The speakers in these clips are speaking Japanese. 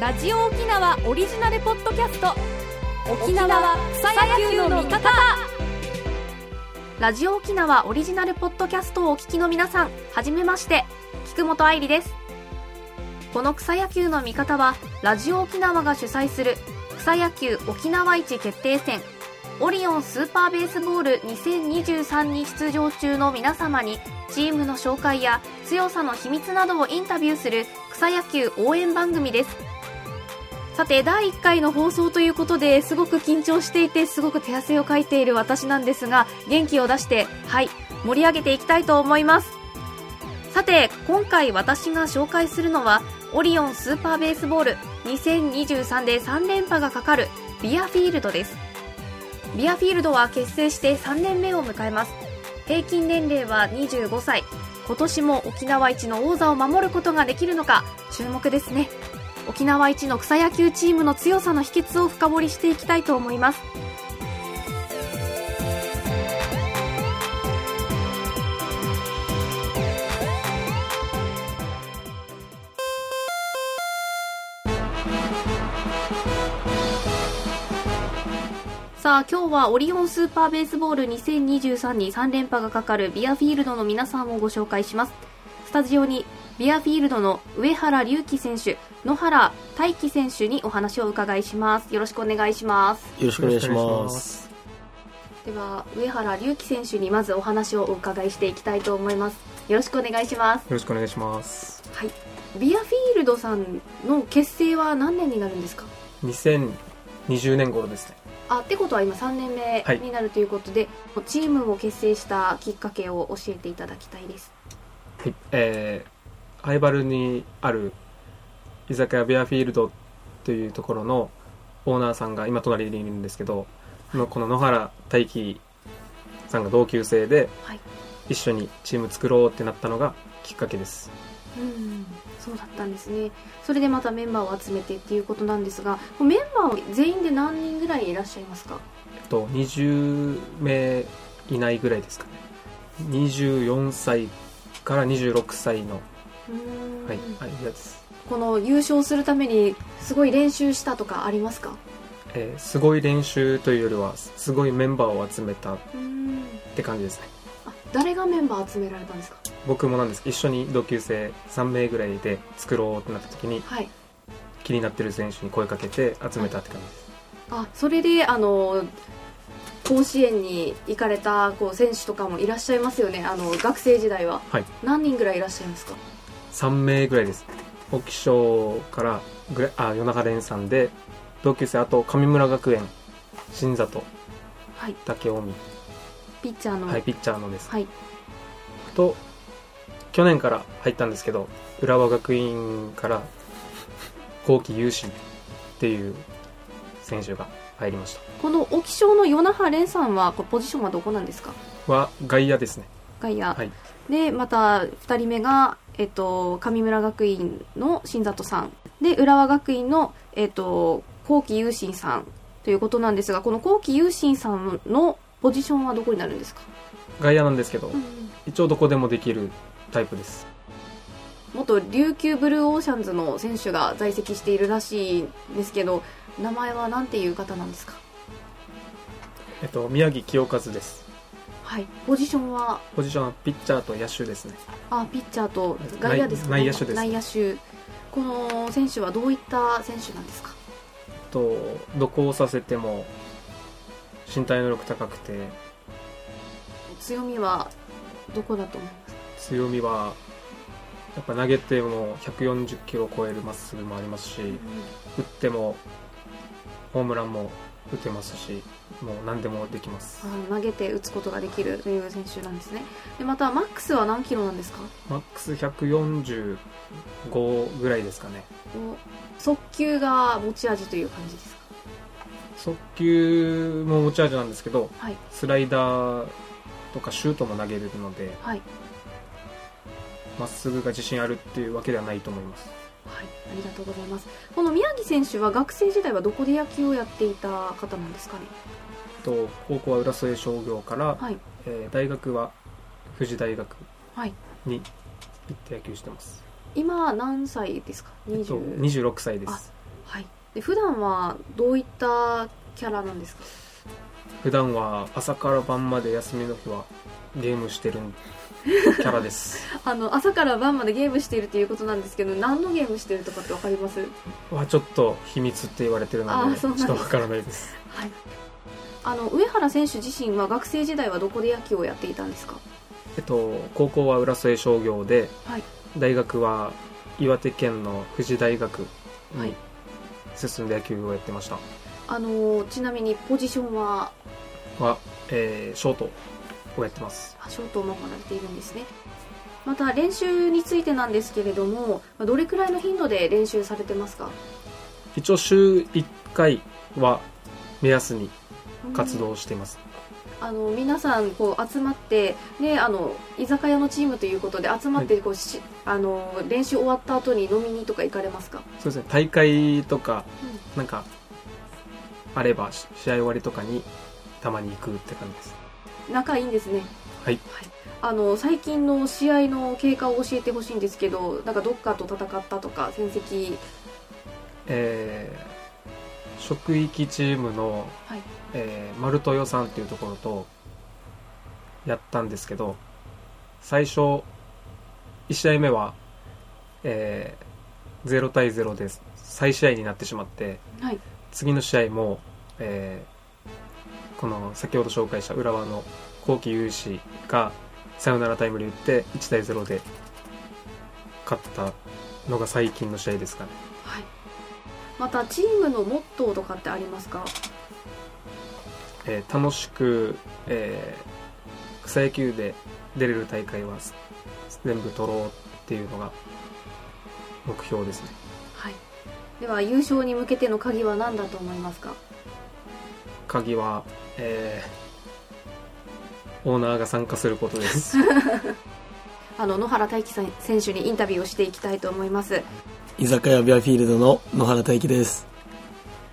ラジオ沖縄オリジナルポッドキャスト。沖縄草野球の味方。ラジオ沖縄オリジナルポッドキャストをお聞きの皆さんはじめまして。菊本愛理です。この草野球の味方はラジオ沖縄が主催する草野球沖縄一決定戦。オリオンスーパーベースボール2023に出場中の皆様にチームの紹介や強さの秘密などをインタビューする草野球応援番組です。さて第1回の放送ということですごく緊張していてすごく手汗をかいている私なんですが元気を出してはい盛り上げていきたいと思います。さて今回私が紹介するのはオリオンスーパーベースボール2023で3連覇がかかるビアフィールドです。ビアフィールドは結成して3年目を迎えます。平均年齢は25歳。今年も沖縄一の王座を守ることができるのか注目ですね。沖縄一の草野球チームの強さの秘訣を深掘りしていきたいと思います。さあ今日はオリオンスーパーベースボール2023に3連覇がかかるビアフィールドの皆さんをご紹介します。タジオにビアフィールドの上原隆輝選手野原大輝選手にお話を伺いします。よろしくお願いします。よろしくお願いします。では上原隆輝選手にまずお話をお伺いしていきたいと思います。よろしくお願いします。よろしくお願いします。はい。ビアフィールドさんの結成は何年になるんですか？2020年頃ですね。あってことは今3年目になるということで、はい、チームを結成したきっかけを教えていただきたいですはいえー、ハイバルにある居酒屋ベアフィールドというところのオーナーさんが今隣にいるんですけど、はい、この野原大輝さんが同級生で、一緒にチーム作ろうってなったのがきっかけです。うんそうだったんですね。それでまたメンバーを集めてっていうことなんですがメンバーは全員で何人ぐらいいらっしゃいますか？えっと20名いないぐらいですかね。24歳から26歳のはいはいやつ。この優勝するためにすごい練習したとかありますか？えー、すごい練習というよりはすごいメンバーを集めたって感じですね。あ誰がメンバー集められたんですか？僕もなんです一緒に同級生3名ぐらいで作ろうってなった時に、はい、気になってる選手に声かけて集めたって感じです、はい、あそれであの甲子園に行かれたこう選手とかもいらっしゃいますよね。あの学生時代は、はい、何人ぐらいいらっしゃいますか？3名ぐらいです。沖賞からぐらあ与那覇連さんで同級生あと上村学園新里、はい、竹近江ピッチャーの。はいピッチャーのです、はい、と去年から入ったんですけど浦和学院から後期有志っていう選手が入りました。この沖賞の与那覇蓮さんはポジションはどこなんですか？は外野ですね。外野、はい、でまた2人目が、えっと、神村学院の新里さん。で浦和学院の、えっと、後期有心さんということなんですがこの後期有心さんのポジションはどこになるんですか？外野なんですけど、うん、一応どこでもできるタイプです元琉球ブルーオーシャンズの選手が在籍しているらしいんですけど名前は何ていう方なんですか？えっと宮城清和です。はい。ポジションは？ポジションはピッチャーと野手ですね。あピッチャーと外野ですか、ね、内野手です、内野手。この選手はどういった選手なんですか？とどこをさせても身体能力高くて。強みはどこだと思います強みはやっぱ投げても140キロ超えるまっすぐもありますし、うん、打ってもホームランも打てますしもう何でもできます。投げて打つことができるという選手なんですね。でまたマックスは何キロなんですか？マックス145ぐらいですかね。速球が持ち味という感じですか？速球も持ち味なんですけど、はい、スライダーとかシュートも投げるのでま、はい、っすぐが自信あるっていうわけではないと思いますはい、ありがとうございます。この宮城選手は学生時代はどこで野球をやっていた方なんですかね？と高校は浦添商業から、はい、えー、大学は富士大学に行って野球してます。今何歳ですか？えっと、26歳です。はいで普段はどういったキャラなんですか？普段は朝から晩まで休みの日はゲームしてるキャラです。あの朝から晩までゲームしているということなんですけど何のゲームしてるとかってわかります？はちょっと秘密って言われてるのあでちょっとわからないです。はい。あの上原選手自身は学生時代はどこで野球をやっていたんですか？えっと高校は浦添商業ではい。大学は岩手県の富士大学はい。に進んで野球をやってました、あのちなみにポジションは？は、えーショートをやってます。あショートを守られているんですね。また練習についてなんですけれどもまあどれくらいの頻度で練習されてますか？一応週1回は目安に活動しています、あの皆さんこう集まって、ね、あの居酒屋のチームということで集まってこうし、あの練習終わった後に飲みにとか行かれますか、そうですね。大会とかなんかあればし試合終わりとかにたまに行くって感じです仲いいんですね。はい。あの最近の試合の経過を教えてほしいんですけどなんかどっかと戦ったとか戦績。えー職域チームの、はい。えー丸豊さんっていうところとやったんですけど最初1試合目は、えー0対0で再試合になってしまってはい。次の試合も、えーこの先ほど紹介した浦和の後期有志がサヨナラタイムリー打って1対0で勝ったのが最近の試合ですかね。はい。またチームのモットーとかってありますか？えー楽しく、えー草野球で出れる大会はす全部取ろうっていうのが目標ですね。はい。では優勝に向けての鍵は何だと思いますか？鍵は、えーオーナーが参加することです。あの野原大輝さん選手にインタビューをしていきたいと思います。居酒屋ビアフィールドの野原大輝です。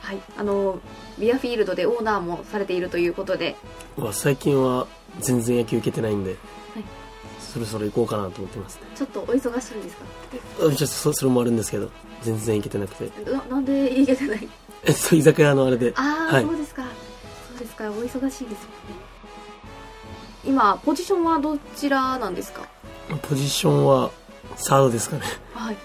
はい。あのビアフィールドでオーナーもされているということで。まあ最近は全然野球受けてないんで、そろそろ行こうかなと思ってますね。ちょっとお忙しいんですか？あちょっとそそれもあるんですけど、全然行けてなくて。ななんでいけてない？えそう、居酒屋のあれで。ああ、はい。そうですかそうですかお忙しいですもんね。今ポジションはどちらなんですか？ポジションはサードですかね。はい。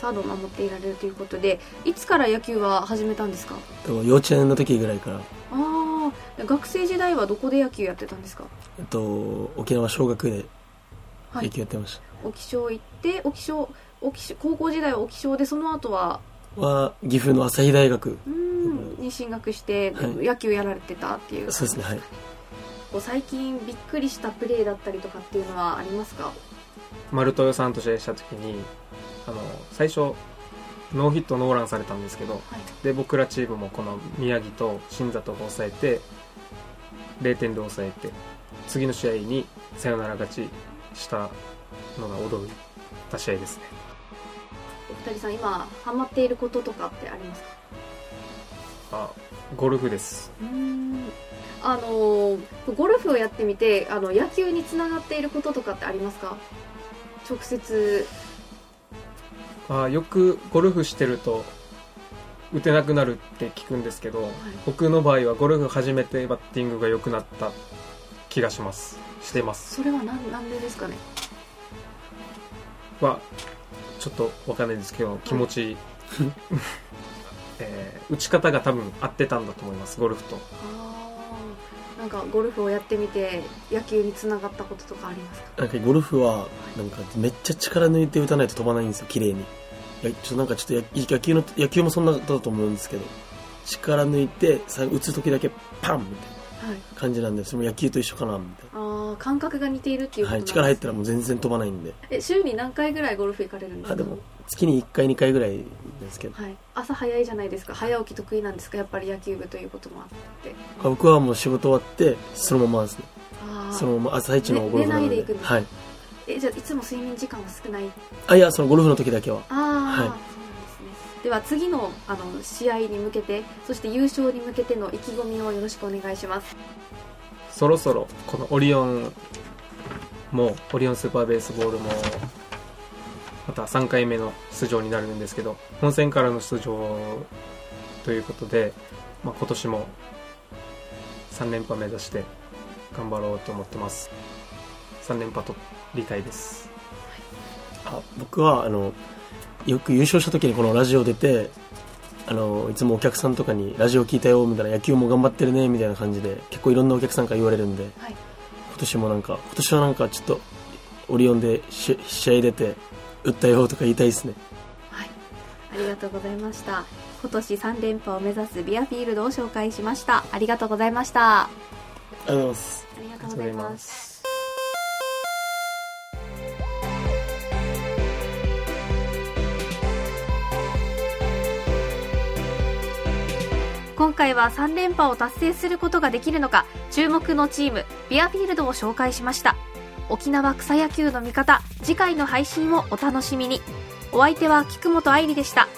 サードを守っていられるということでいつから野球は始めたんですか？幼稚園の時ぐらいから、ああ学生時代はどこで野球やってたんですか？えっと、沖縄小学で野はい。球やってました。沖小行って沖小沖小高校時代は沖小でその後は？は、岐阜の朝日大学。うーんに進学して、はい。野球やられてたっていう。そうですね、はい。こう最近びっくりしたプレーだったりとかっていうのはありますか？丸豊さんと試合した時にあの最初ノーヒットノーランされたんですけどはい。で僕らチームもこの宮城と新里が抑えて0点で抑えて次の試合にサヨナラ勝ちしたのが驚いた試合ですね。お二人さん今ハマっていることとかってありますか？あゴルフです。あのーゴルフをやってみてあの野球につながっていることとかってありますか？直接。あよくゴルフしてると打てなくなるって聞くんですけど、僕の場合はゴルフ始めてバッティングが良くなった気がします。してます。それはなんなんでですかね？はちょっとわかんないですけど気持ち、え ー打ち方が多分合ってたんだと思いますゴルフとああなんかゴルフをやってみて野球につながったこととかありますか？なんかゴルフは、なんかめっちゃ力抜いて打たないと飛ばないんですよ、綺麗に。いやちょっとなんかちょっとや野球の、野球もそんなだったと思うんですけど、力抜いて、さ打つ時だけパンみたいはいな感じなんで、それも野球と一緒かな、みたいああ感覚が似ているっていうな。はい、ことなんです力入ったらもう全然飛ばないんで。え週に何回ぐらいゴルフ行かれるんですか？あ、でも、月に1回、2回ぐらいですけど、はい、朝早いじゃないですか。早起き得意なんですか？やっぱり野球部ということもあって。あ僕はもう仕事終わって、そのままですね。あそのまま朝一のゴルフなので。ね寝ないで行くん。ですか？はい。えじゃあいつも睡眠時間は少ない？あ、いや、そのゴルフの時だけは。ああ、そうなんはいですね。では次のあの試合に向けてそして優勝に向けての意気込みをよろしくお願いします。そろそろこのオリオンもオリオンスーパーベースボールもまた3回目の出場になるんですけど本戦からの出場ということで、まあ、今年も3連覇目指して頑張ろうと思ってます。3連覇取りたいです。あ僕はあのよく優勝した時にこのラジオ出てあのいつもお客さんとかにラジオ聞いたよみたいな野球も頑張ってるねみたいな感じで結構いろんなお客さんから言われるんで、はい。今年もなんか今年はなんかちょっとオリオンでし試合出て打ったよとか言いたいですね。はい、ありがとうございました。今年3連覇を目指すビアフィールドを紹介しました。ありがとうございました。あありがとうございます。りがとうございます。今回は3連覇を達成することができるのか注目のチームビアフィールドを紹介しました沖縄草野球の味方次回の配信をお楽しみに。お相手は菊本愛理でした。